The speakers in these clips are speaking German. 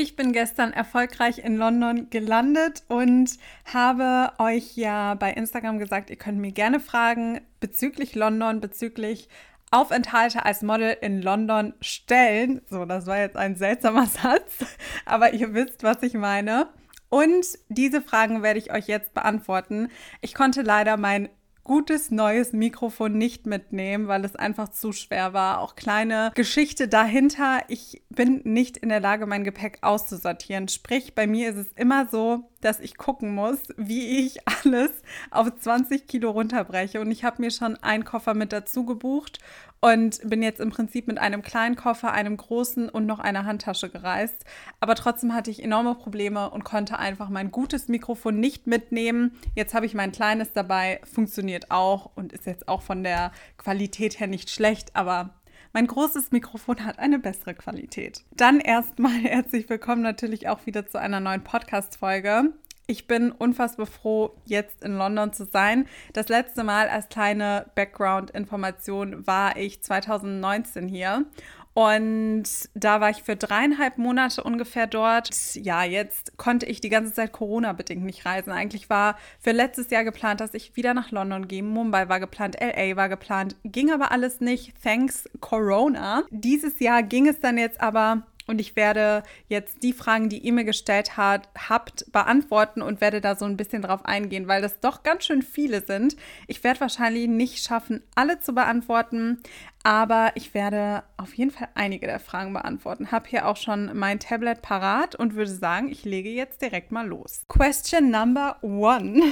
Ich bin gestern erfolgreich in London gelandet und habe euch ja bei Instagram gesagt, ihr könnt mir gerne Fragen bezüglich London, bezüglich Aufenthalte als Model in London stellen. So, das war jetzt ein seltsamer Satz, aber ihr wisst, was ich meine. Und diese Fragen werde ich euch jetzt beantworten. Ich konnte leider mein gutes neues Mikrofon nicht mitnehmen, weil es einfach zu schwer war. Auch kleine Geschichte dahinter. Ich bin nicht in der Lage, mein Gepäck auszusortieren. Sprich, bei mir ist es immer so, dass ich gucken muss, wie ich alles auf 20 Kilo runterbreche. Und ich habe mir schon einen Koffer mit dazu gebucht und bin jetzt im Prinzip mit einem kleinen Koffer, einem großen und noch einer Handtasche gereist. Aber trotzdem hatte ich enorme Probleme und konnte einfach mein gutes Mikrofon nicht mitnehmen. Jetzt habe ich mein kleines dabei, funktioniert auch und ist jetzt auch von der Qualität her nicht schlecht, aber mein großes Mikrofon hat eine bessere Qualität. Dann erstmal herzlich willkommen natürlich auch wieder zu einer neuen Podcast-Folge. Ich bin unfassbar froh, jetzt in London zu sein. Das letzte Mal als kleine Background-Information war ich 2019 hier. Und da war ich für dreieinhalb Monate ungefähr dort. Ja, jetzt konnte ich die ganze Zeit Corona-bedingt nicht reisen. Eigentlich war für letztes Jahr geplant, dass ich wieder nach London gehe. Mumbai war geplant, LA war geplant. Ging aber alles nicht, thanks Corona. Dieses Jahr ging es dann jetzt aber und ich werde jetzt die Fragen, die ihr mir gestellt hat, habt, beantworten und werde da so ein bisschen drauf eingehen, weil das doch ganz schön viele sind. Ich werde wahrscheinlich nicht schaffen, alle zu beantworten, aber ich werde auf jeden Fall einige der Fragen beantworten. Habe hier auch schon mein Tablet parat und würde sagen, ich lege jetzt direkt mal los. Question number one.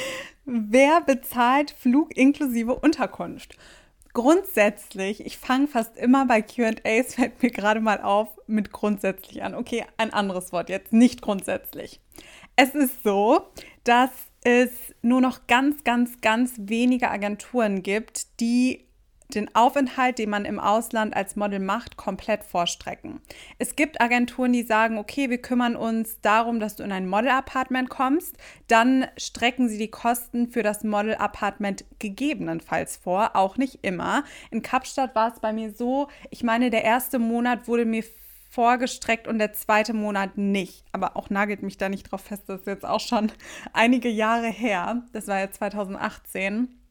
Wer bezahlt Flug inklusive Unterkunft? Grundsätzlich, ich fange fast immer bei QAs, fällt mir gerade mal auf, mit grundsätzlich an. Okay, ein anderes Wort jetzt, nicht grundsätzlich. Es ist so, dass es nur noch ganz, ganz, ganz wenige Agenturen gibt, die den Aufenthalt, den man im Ausland als Model macht, komplett vorstrecken. Es gibt Agenturen, die sagen, okay, wir kümmern uns darum, dass du in ein Model-Apartment kommst. Dann strecken sie die Kosten für das Model-Apartment gegebenenfalls vor, auch nicht immer. In Kapstadt war es bei mir so, ich meine, der erste Monat wurde mir vorgestreckt und der zweite Monat nicht. Aber auch nagelt mich da nicht drauf fest, das ist jetzt auch schon einige Jahre her. Das war ja 2018.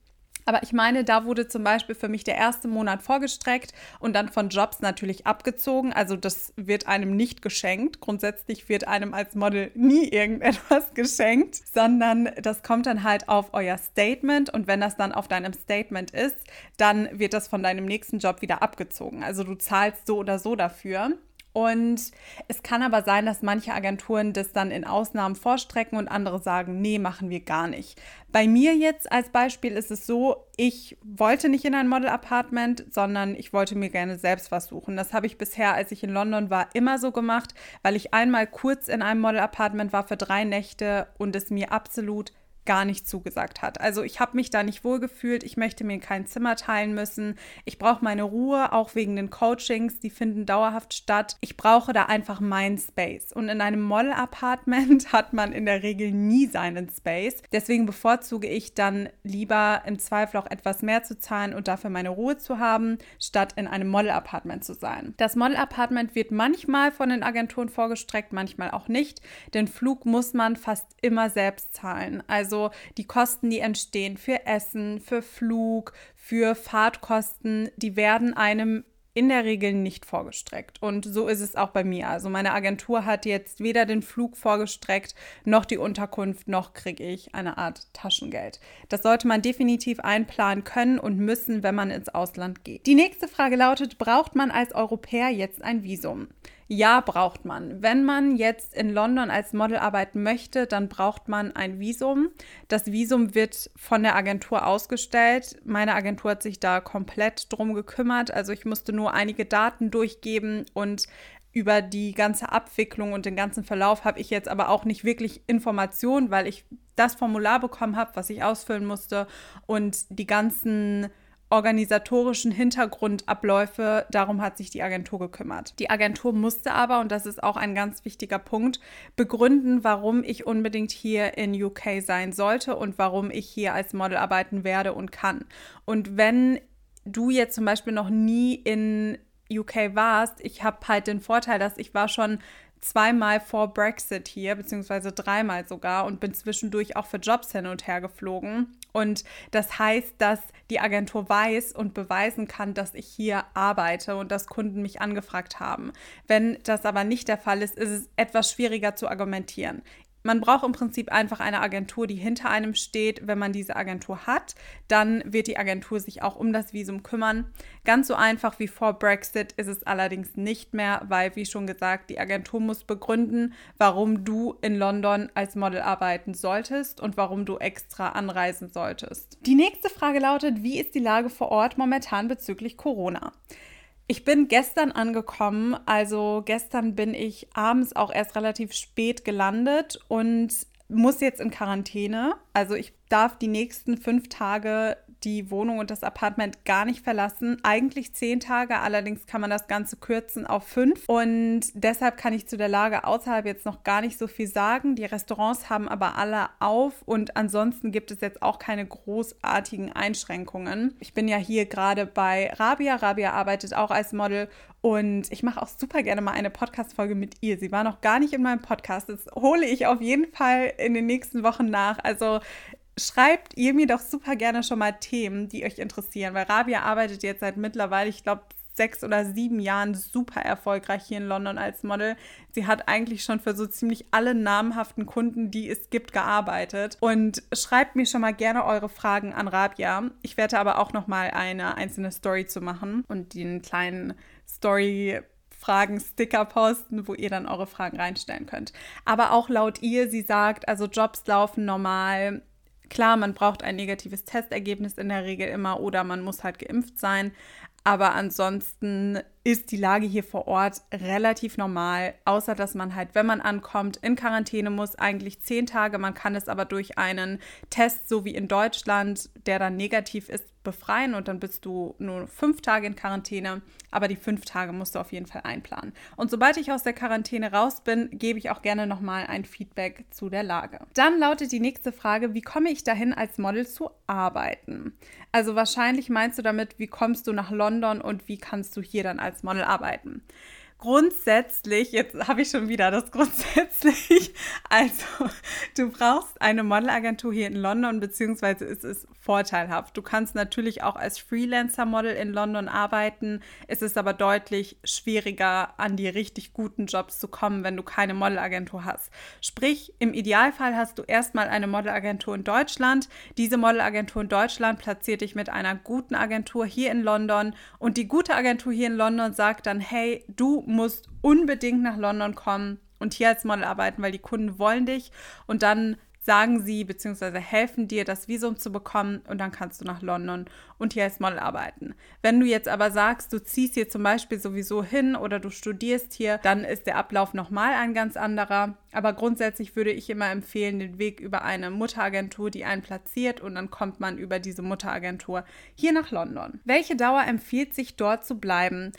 Aber ich meine, da wurde zum Beispiel für mich der erste Monat vorgestreckt und dann von Jobs natürlich abgezogen. Also das wird einem nicht geschenkt. Grundsätzlich wird einem als Model nie irgendetwas geschenkt, sondern das kommt dann halt auf euer Statement und wenn das dann auf deinem Statement ist, dann wird das von deinem nächsten Job wieder abgezogen. Also du zahlst so oder so dafür. Und es kann aber sein, dass manche Agenturen das dann in Ausnahmen vorstrecken und andere sagen, nee, machen wir gar nicht. Bei mir jetzt als Beispiel ist es so, ich wollte nicht in ein Model-Apartment, sondern ich wollte mir gerne selbst was suchen. Das habe ich bisher, als ich in London war, immer so gemacht, weil ich einmal kurz in einem Model-Apartment war für drei Nächte und es mir absolut gar nicht zugesagt hat. Also ich habe mich da nicht wohl gefühlt, ich möchte mir kein Zimmer teilen müssen, ich brauche meine Ruhe, auch wegen den Coachings, die finden dauerhaft statt. Ich brauche da einfach meinen Space. Und in einem Model-Apartment hat man in der Regel nie seinen Space. Deswegen bevorzuge ich dann lieber im Zweifel auch etwas mehr zu zahlen und dafür meine Ruhe zu haben, statt in einem Model-Apartment zu sein. Das Model-Apartment wird manchmal von den Agenturen vorgestreckt, manchmal auch nicht. Den Flug muss man fast immer selbst zahlen. Also also die Kosten, die entstehen für Essen, für Flug, für Fahrtkosten, die werden einem in der Regel nicht vorgestreckt. Und so ist es auch bei mir. Also meine Agentur hat jetzt weder den Flug vorgestreckt, noch die Unterkunft, noch kriege ich eine Art Taschengeld. Das sollte man definitiv einplanen können und müssen, wenn man ins Ausland geht. Die nächste Frage lautet, braucht man als Europäer jetzt ein Visum? Ja, braucht man. Wenn man jetzt in London als Model arbeiten möchte, dann braucht man ein Visum. Das Visum wird von der Agentur ausgestellt. Meine Agentur hat sich da komplett drum gekümmert. Also ich musste nur einige Daten durchgeben und über die ganze Abwicklung und den ganzen Verlauf habe ich jetzt aber auch nicht wirklich Informationen, weil ich das Formular bekommen habe, was ich ausfüllen musste und die ganzen organisatorischen Hintergrundabläufe, darum hat sich die Agentur gekümmert. Die Agentur musste aber, und das ist auch ein ganz wichtiger Punkt, begründen, warum ich unbedingt hier in UK sein sollte und warum ich hier als Model arbeiten werde und kann. Und wenn du jetzt zum Beispiel noch nie in UK warst, ich habe halt den Vorteil, dass ich war schon zweimal vor Brexit hier, beziehungsweise dreimal sogar und bin zwischendurch auch für Jobs hin und her geflogen. Und das heißt, dass die Agentur weiß und beweisen kann, dass ich hier arbeite und dass Kunden mich angefragt haben. Wenn das aber nicht der Fall ist, ist es etwas schwieriger zu argumentieren man braucht im Prinzip einfach eine Agentur, die hinter einem steht. Wenn man diese Agentur hat, dann wird die Agentur sich auch um das Visum kümmern. Ganz so einfach wie vor Brexit ist es allerdings nicht mehr, weil, wie schon gesagt, die Agentur muss begründen, warum du in London als Model arbeiten solltest und warum du extra anreisen solltest. Die nächste Frage lautet, wie ist die Lage vor Ort momentan bezüglich Corona? Ich bin gestern angekommen, also gestern bin ich abends auch erst relativ spät gelandet und muss jetzt in Quarantäne. Also ich darf die nächsten fünf Tage die Wohnung und das Apartment gar nicht verlassen. Eigentlich zehn Tage, allerdings kann man das Ganze kürzen auf fünf. Und deshalb kann ich zu der Lage außerhalb jetzt noch gar nicht so viel sagen. Die Restaurants haben aber alle auf und ansonsten gibt es jetzt auch keine großartigen Einschränkungen. Ich bin ja hier gerade bei Rabia. Rabia arbeitet auch als Model und ich mache auch super gerne mal eine Podcast-Folge mit ihr. Sie war noch gar nicht in meinem Podcast. Das hole ich auf jeden Fall in den nächsten Wochen nach. Also schreibt ihr mir doch super gerne schon mal Themen, die euch interessieren, weil Rabia arbeitet jetzt seit mittlerweile, ich glaube, sechs oder sieben Jahren super erfolgreich hier in London als Model. Sie hat eigentlich schon für so ziemlich alle namhaften Kunden, die es gibt, gearbeitet. Und schreibt mir schon mal gerne eure Fragen an Rabia. Ich werde aber auch noch mal eine einzelne Story zu machen und den kleinen Story Fragen-Sticker posten, wo ihr dann eure Fragen reinstellen könnt. Aber auch laut ihr, sie sagt, also Jobs laufen normal, Klar, man braucht ein negatives Testergebnis in der Regel immer oder man muss halt geimpft sein. Aber ansonsten ist die Lage hier vor Ort relativ normal, außer dass man halt, wenn man ankommt, in Quarantäne muss, eigentlich zehn Tage. Man kann es aber durch einen Test, so wie in Deutschland, der dann negativ ist, befreien und dann bist du nur fünf Tage in Quarantäne. Aber die fünf Tage musst du auf jeden Fall einplanen. Und sobald ich aus der Quarantäne raus bin, gebe ich auch gerne nochmal ein Feedback zu der Lage. Dann lautet die nächste Frage, wie komme ich dahin, als Model zu arbeiten? Also wahrscheinlich meinst du damit, wie kommst du nach London und wie kannst du hier dann als als Model arbeiten. Grundsätzlich, jetzt habe ich schon wieder das grundsätzlich, also du brauchst eine Modelagentur hier in London, beziehungsweise es ist vorteilhaft. Du kannst natürlich auch als Freelancer-Model in London arbeiten. Es ist aber deutlich schwieriger, an die richtig guten Jobs zu kommen, wenn du keine Modelagentur hast. Sprich, im Idealfall hast du erstmal eine Modelagentur in Deutschland. Diese Modelagentur in Deutschland platziert dich mit einer guten Agentur hier in London und die gute Agentur hier in London sagt dann, hey, du musst unbedingt nach London kommen und hier als Model arbeiten, weil die Kunden wollen dich und dann sagen sie bzw. helfen dir, das Visum zu bekommen und dann kannst du nach London und hier als Model arbeiten. Wenn du jetzt aber sagst, du ziehst hier zum Beispiel sowieso hin oder du studierst hier, dann ist der Ablauf nochmal ein ganz anderer. Aber grundsätzlich würde ich immer empfehlen, den Weg über eine Mutteragentur, die einen platziert und dann kommt man über diese Mutteragentur hier nach London. Welche Dauer empfiehlt sich dort zu bleiben?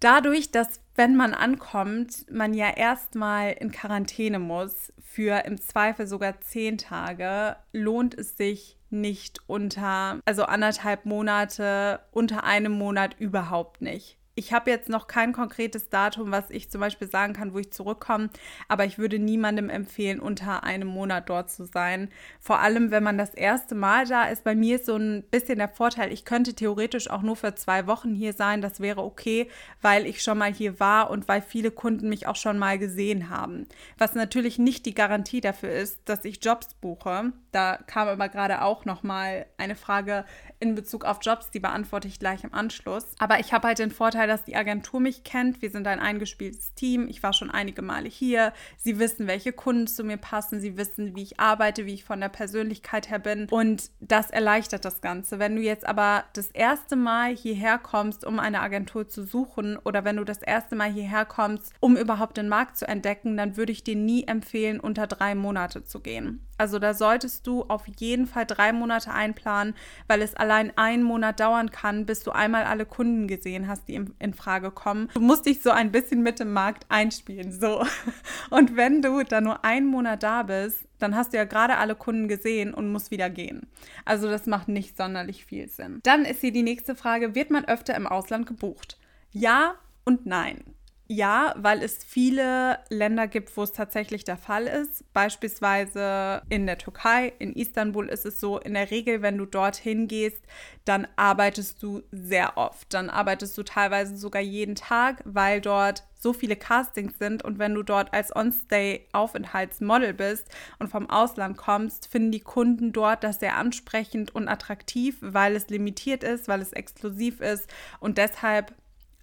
Dadurch, dass wenn man ankommt, man ja erstmal in Quarantäne muss für im Zweifel sogar zehn Tage, lohnt es sich nicht unter, also anderthalb Monate, unter einem Monat überhaupt nicht ich habe jetzt noch kein konkretes Datum, was ich zum Beispiel sagen kann, wo ich zurückkomme, aber ich würde niemandem empfehlen, unter einem Monat dort zu sein. Vor allem, wenn man das erste Mal da ist. Bei mir ist so ein bisschen der Vorteil, ich könnte theoretisch auch nur für zwei Wochen hier sein. Das wäre okay, weil ich schon mal hier war und weil viele Kunden mich auch schon mal gesehen haben. Was natürlich nicht die Garantie dafür ist, dass ich Jobs buche. Da kam aber gerade auch noch mal eine Frage in Bezug auf Jobs, die beantworte ich gleich im Anschluss. Aber ich habe halt den Vorteil, dass die Agentur mich kennt. Wir sind ein eingespieltes Team. Ich war schon einige Male hier. Sie wissen, welche Kunden zu mir passen. Sie wissen, wie ich arbeite, wie ich von der Persönlichkeit her bin. Und das erleichtert das Ganze. Wenn du jetzt aber das erste Mal hierher kommst, um eine Agentur zu suchen oder wenn du das erste Mal hierher kommst, um überhaupt den Markt zu entdecken, dann würde ich dir nie empfehlen, unter drei Monate zu gehen. Also da solltest du auf jeden Fall drei Monate einplanen, weil es allein einen Monat dauern kann, bis du einmal alle Kunden gesehen hast, die in Frage kommen. Du musst dich so ein bisschen mit dem Markt einspielen. So. Und wenn du da nur einen Monat da bist, dann hast du ja gerade alle Kunden gesehen und musst wieder gehen. Also das macht nicht sonderlich viel Sinn. Dann ist hier die nächste Frage, wird man öfter im Ausland gebucht? Ja und nein. Ja, weil es viele Länder gibt, wo es tatsächlich der Fall ist. Beispielsweise in der Türkei, in Istanbul ist es so, in der Regel, wenn du dorthin gehst, dann arbeitest du sehr oft. Dann arbeitest du teilweise sogar jeden Tag, weil dort so viele Castings sind. Und wenn du dort als On-Stay-Aufenthaltsmodel bist und vom Ausland kommst, finden die Kunden dort das sehr ansprechend und attraktiv, weil es limitiert ist, weil es exklusiv ist. Und deshalb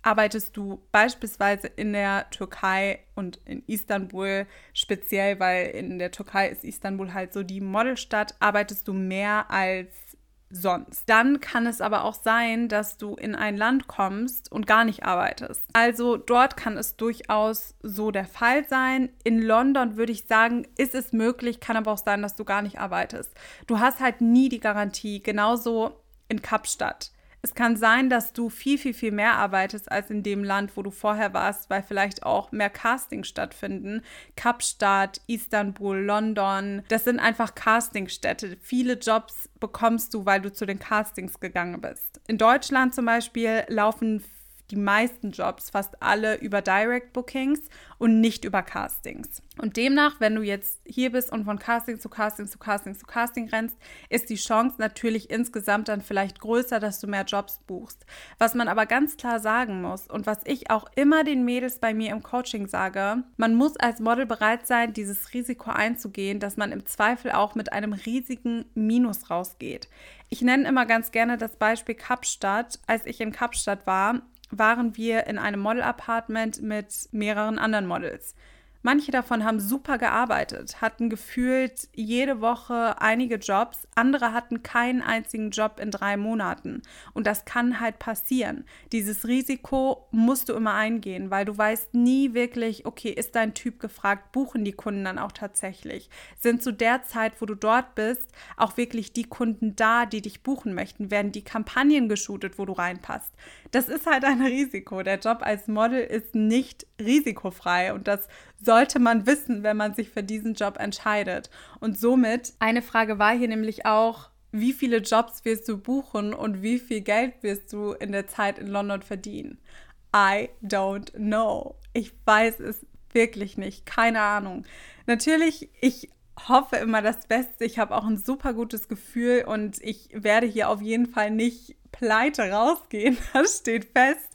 arbeitest du beispielsweise in der Türkei und in Istanbul speziell, weil in der Türkei ist Istanbul halt so die Modelstadt, arbeitest du mehr als sonst. Dann kann es aber auch sein, dass du in ein Land kommst und gar nicht arbeitest. Also dort kann es durchaus so der Fall sein. In London würde ich sagen, ist es möglich, kann aber auch sein, dass du gar nicht arbeitest. Du hast halt nie die Garantie, genauso in Kapstadt. Es kann sein, dass du viel, viel, viel mehr arbeitest als in dem Land, wo du vorher warst, weil vielleicht auch mehr Castings stattfinden. Kapstadt, Istanbul, London, das sind einfach Castingstädte. Viele Jobs bekommst du, weil du zu den Castings gegangen bist. In Deutschland zum Beispiel laufen die meisten Jobs, fast alle über Direct Bookings und nicht über Castings. Und demnach, wenn du jetzt hier bist und von Casting zu Casting zu Casting zu Casting rennst, ist die Chance natürlich insgesamt dann vielleicht größer, dass du mehr Jobs buchst. Was man aber ganz klar sagen muss und was ich auch immer den Mädels bei mir im Coaching sage, man muss als Model bereit sein, dieses Risiko einzugehen, dass man im Zweifel auch mit einem riesigen Minus rausgeht. Ich nenne immer ganz gerne das Beispiel Kapstadt. Als ich in Kapstadt war, waren wir in einem Model-Apartment mit mehreren anderen Models. Manche davon haben super gearbeitet, hatten gefühlt jede Woche einige Jobs, andere hatten keinen einzigen Job in drei Monaten. Und das kann halt passieren. Dieses Risiko musst du immer eingehen, weil du weißt nie wirklich, okay, ist dein Typ gefragt, buchen die Kunden dann auch tatsächlich? Sind zu der Zeit, wo du dort bist, auch wirklich die Kunden da, die dich buchen möchten? Werden die Kampagnen geshootet, wo du reinpasst? Das ist halt ein Risiko. Der Job als Model ist nicht risikofrei und das sollte man wissen, wenn man sich für diesen Job entscheidet. Und somit, eine Frage war hier nämlich auch, wie viele Jobs wirst du buchen und wie viel Geld wirst du in der Zeit in London verdienen? I don't know. Ich weiß es wirklich nicht. Keine Ahnung. Natürlich, ich hoffe immer das Beste. Ich habe auch ein super gutes Gefühl und ich werde hier auf jeden Fall nicht pleite rausgehen. Das steht fest.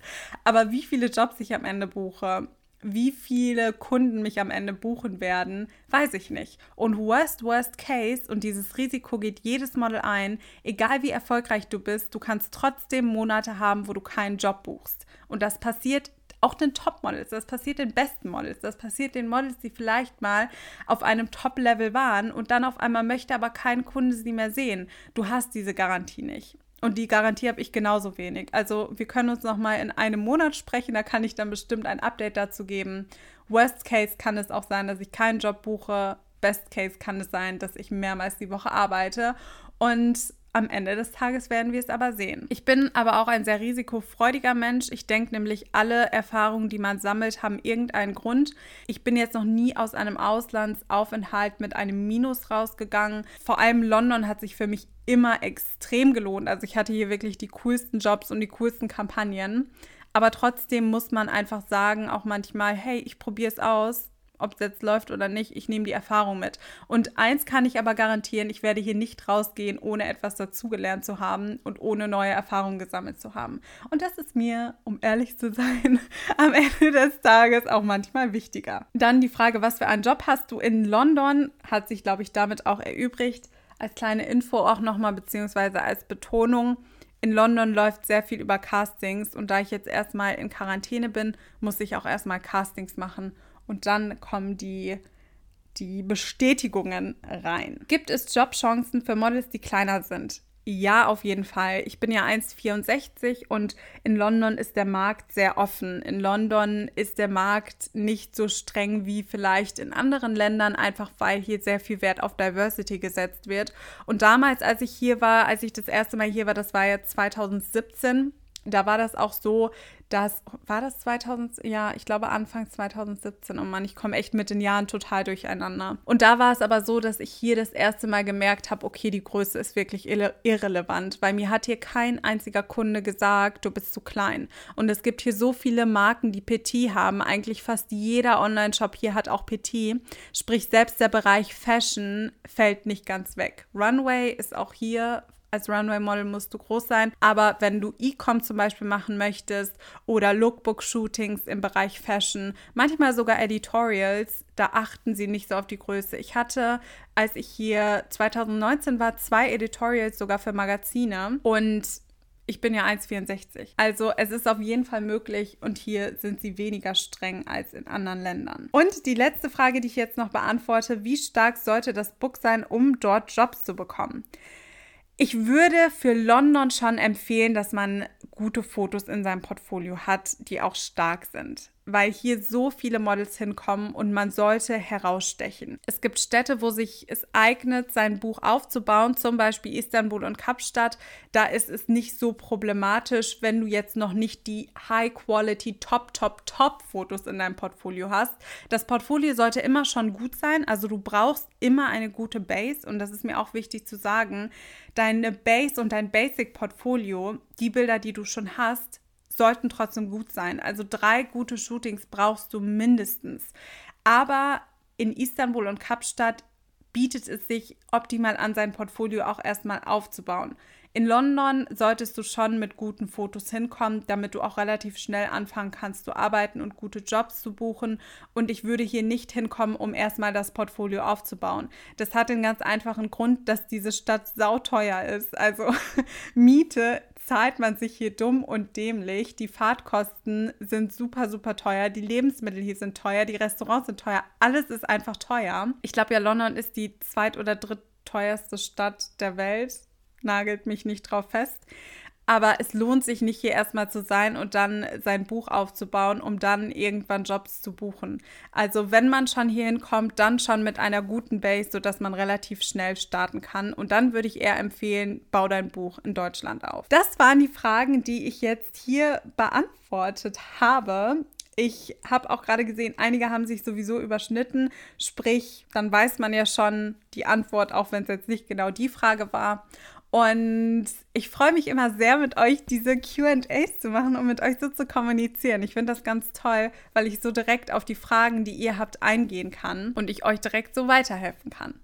Aber wie viele Jobs ich am Ende buche, wie viele Kunden mich am Ende buchen werden, weiß ich nicht. Und worst, worst case, und dieses Risiko geht jedes Model ein, egal wie erfolgreich du bist, du kannst trotzdem Monate haben, wo du keinen Job buchst. Und das passiert auch den Top-Models, das passiert den besten Models, das passiert den Models, die vielleicht mal auf einem Top-Level waren und dann auf einmal möchte aber kein Kunde sie mehr sehen. Du hast diese Garantie nicht. Und die Garantie habe ich genauso wenig. Also wir können uns noch mal in einem Monat sprechen, da kann ich dann bestimmt ein Update dazu geben. Worst Case kann es auch sein, dass ich keinen Job buche. Best Case kann es sein, dass ich mehrmals die Woche arbeite. Und am Ende des Tages werden wir es aber sehen. Ich bin aber auch ein sehr risikofreudiger Mensch. Ich denke nämlich, alle Erfahrungen, die man sammelt, haben irgendeinen Grund. Ich bin jetzt noch nie aus einem Auslandsaufenthalt mit einem Minus rausgegangen. Vor allem London hat sich für mich immer extrem gelohnt. Also ich hatte hier wirklich die coolsten Jobs und die coolsten Kampagnen. Aber trotzdem muss man einfach sagen, auch manchmal, hey, ich probiere es aus ob es jetzt läuft oder nicht, ich nehme die Erfahrung mit. Und eins kann ich aber garantieren, ich werde hier nicht rausgehen, ohne etwas dazugelernt zu haben und ohne neue Erfahrungen gesammelt zu haben. Und das ist mir, um ehrlich zu sein, am Ende des Tages auch manchmal wichtiger. Dann die Frage, was für einen Job hast du in London, hat sich, glaube ich, damit auch erübrigt. Als kleine Info auch nochmal, beziehungsweise als Betonung. In London läuft sehr viel über Castings und da ich jetzt erstmal in Quarantäne bin, muss ich auch erstmal Castings machen und dann kommen die, die Bestätigungen rein. Gibt es Jobchancen für Models, die kleiner sind? Ja, auf jeden Fall. Ich bin ja 1,64 und in London ist der Markt sehr offen. In London ist der Markt nicht so streng wie vielleicht in anderen Ländern, einfach weil hier sehr viel Wert auf Diversity gesetzt wird. Und damals, als ich hier war, als ich das erste Mal hier war, das war ja 2017, da war das auch so, dass, war das 2000, ja, ich glaube Anfang 2017. Und man, ich komme echt mit den Jahren total durcheinander. Und da war es aber so, dass ich hier das erste Mal gemerkt habe, okay, die Größe ist wirklich irre irrelevant, weil mir hat hier kein einziger Kunde gesagt, du bist zu klein. Und es gibt hier so viele Marken, die Petit haben. Eigentlich fast jeder Online-Shop hier hat auch Petit. Sprich, selbst der Bereich Fashion fällt nicht ganz weg. Runway ist auch hier als Runway-Model musst du groß sein. Aber wenn du E-Com zum Beispiel machen möchtest oder Lookbook-Shootings im Bereich Fashion, manchmal sogar Editorials, da achten sie nicht so auf die Größe. Ich hatte, als ich hier 2019 war, zwei Editorials sogar für Magazine und ich bin ja 1,64. Also es ist auf jeden Fall möglich und hier sind sie weniger streng als in anderen Ländern. Und die letzte Frage, die ich jetzt noch beantworte, wie stark sollte das Book sein, um dort Jobs zu bekommen? Ich würde für London schon empfehlen, dass man gute Fotos in seinem Portfolio hat, die auch stark sind weil hier so viele Models hinkommen und man sollte herausstechen. Es gibt Städte, wo sich es eignet, sein Buch aufzubauen, zum Beispiel Istanbul und Kapstadt. Da ist es nicht so problematisch, wenn du jetzt noch nicht die High-Quality, Top, Top, Top-Fotos in deinem Portfolio hast. Das Portfolio sollte immer schon gut sein, also du brauchst immer eine gute Base und das ist mir auch wichtig zu sagen. Deine Base und dein Basic-Portfolio, die Bilder, die du schon hast, sollten trotzdem gut sein. Also drei gute Shootings brauchst du mindestens. Aber in Istanbul und Kapstadt bietet es sich optimal an, sein Portfolio auch erstmal aufzubauen. In London solltest du schon mit guten Fotos hinkommen, damit du auch relativ schnell anfangen kannst zu arbeiten und gute Jobs zu buchen. Und ich würde hier nicht hinkommen, um erstmal das Portfolio aufzubauen. Das hat den ganz einfachen Grund, dass diese Stadt sauteuer ist. Also Miete zahlt man sich hier dumm und dämlich. Die Fahrtkosten sind super, super teuer. Die Lebensmittel hier sind teuer. Die Restaurants sind teuer. Alles ist einfach teuer. Ich glaube ja, London ist die zweit- oder drittteuerste Stadt der Welt nagelt mich nicht drauf fest. Aber es lohnt sich nicht, hier erstmal zu sein und dann sein Buch aufzubauen, um dann irgendwann Jobs zu buchen. Also wenn man schon hierhin kommt, dann schon mit einer guten Base, sodass man relativ schnell starten kann. Und dann würde ich eher empfehlen, bau dein Buch in Deutschland auf. Das waren die Fragen, die ich jetzt hier beantwortet habe. Ich habe auch gerade gesehen, einige haben sich sowieso überschnitten. Sprich, dann weiß man ja schon die Antwort, auch wenn es jetzt nicht genau die Frage war. Und ich freue mich immer sehr, mit euch diese QAs zu machen und mit euch so zu kommunizieren. Ich finde das ganz toll, weil ich so direkt auf die Fragen, die ihr habt, eingehen kann und ich euch direkt so weiterhelfen kann.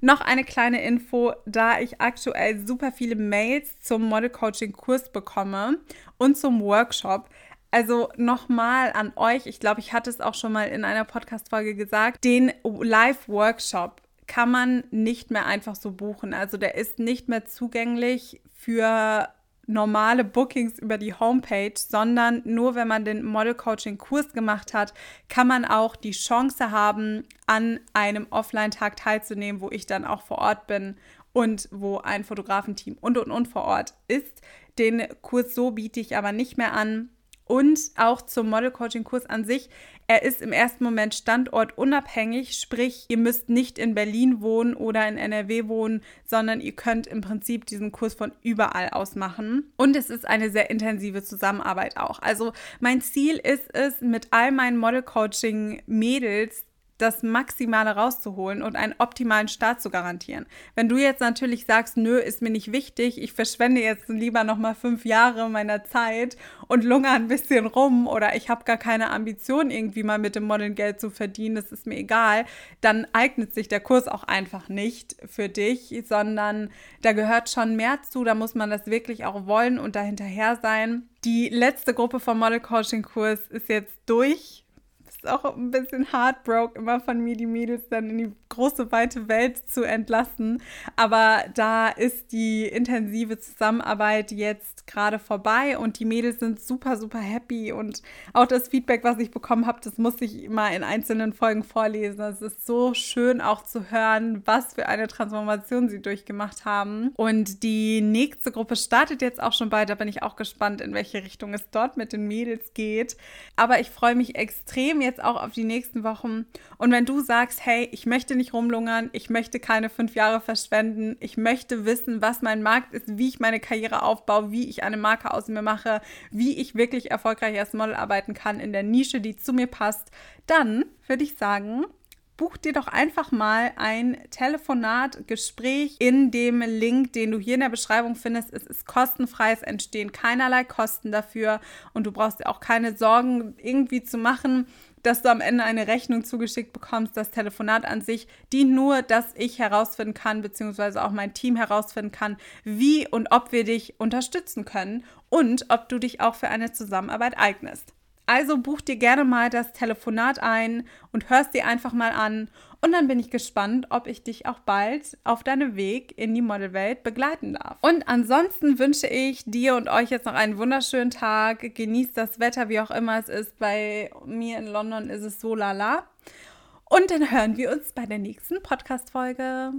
Noch eine kleine Info, da ich aktuell super viele Mails zum Model Coaching Kurs bekomme und zum Workshop. Also nochmal an euch, ich glaube, ich hatte es auch schon mal in einer Podcast-Folge gesagt, den Live-Workshop kann man nicht mehr einfach so buchen. Also der ist nicht mehr zugänglich für normale Bookings über die Homepage, sondern nur wenn man den Model Coaching Kurs gemacht hat, kann man auch die Chance haben, an einem Offline-Tag teilzunehmen, wo ich dann auch vor Ort bin und wo ein Fotografenteam und und und vor Ort ist. Den Kurs so biete ich aber nicht mehr an. Und auch zum Model Coaching Kurs an sich. Er ist im ersten Moment standortunabhängig, sprich, ihr müsst nicht in Berlin wohnen oder in NRW wohnen, sondern ihr könnt im Prinzip diesen Kurs von überall aus machen. Und es ist eine sehr intensive Zusammenarbeit auch. Also mein Ziel ist es, mit all meinen Model Coaching Mädels das Maximale rauszuholen und einen optimalen Start zu garantieren. Wenn du jetzt natürlich sagst, nö, ist mir nicht wichtig, ich verschwende jetzt lieber nochmal fünf Jahre meiner Zeit und lungere ein bisschen rum oder ich habe gar keine Ambition, irgendwie mal mit dem Modeln Geld zu verdienen, das ist mir egal, dann eignet sich der Kurs auch einfach nicht für dich, sondern da gehört schon mehr zu, da muss man das wirklich auch wollen und dahinterher sein. Die letzte Gruppe vom Model Coaching Kurs ist jetzt durch ist auch ein bisschen heartbroken, immer von mir die Mädels dann in die große, weite Welt zu entlassen. Aber da ist die intensive Zusammenarbeit jetzt gerade vorbei und die Mädels sind super, super happy. Und auch das Feedback, was ich bekommen habe, das muss ich mal in einzelnen Folgen vorlesen. Es ist so schön auch zu hören, was für eine Transformation sie durchgemacht haben. Und die nächste Gruppe startet jetzt auch schon bald. Da bin ich auch gespannt, in welche Richtung es dort mit den Mädels geht. Aber ich freue mich extrem jetzt auch auf die nächsten Wochen. Und wenn du sagst, hey, ich möchte nicht rumlungern, ich möchte keine fünf Jahre verschwenden, ich möchte wissen, was mein Markt ist, wie ich meine Karriere aufbaue, wie ich eine Marke aus mir mache, wie ich wirklich erfolgreich als Model arbeiten kann in der Nische, die zu mir passt, dann würde ich sagen, buch dir doch einfach mal ein Telefonat, Gespräch in dem Link, den du hier in der Beschreibung findest. Es ist kostenfrei, es entstehen keinerlei Kosten dafür und du brauchst dir auch keine Sorgen irgendwie zu machen, dass du am Ende eine Rechnung zugeschickt bekommst. Das Telefonat an sich dient nur, dass ich herausfinden kann, beziehungsweise auch mein Team herausfinden kann, wie und ob wir dich unterstützen können und ob du dich auch für eine Zusammenarbeit eignest. Also buch dir gerne mal das Telefonat ein und hörst dir einfach mal an. Und dann bin ich gespannt, ob ich dich auch bald auf deinem Weg in die Modelwelt begleiten darf. Und ansonsten wünsche ich dir und euch jetzt noch einen wunderschönen Tag. Genießt das Wetter, wie auch immer es ist. Bei mir in London ist es so lala. Und dann hören wir uns bei der nächsten Podcast-Folge.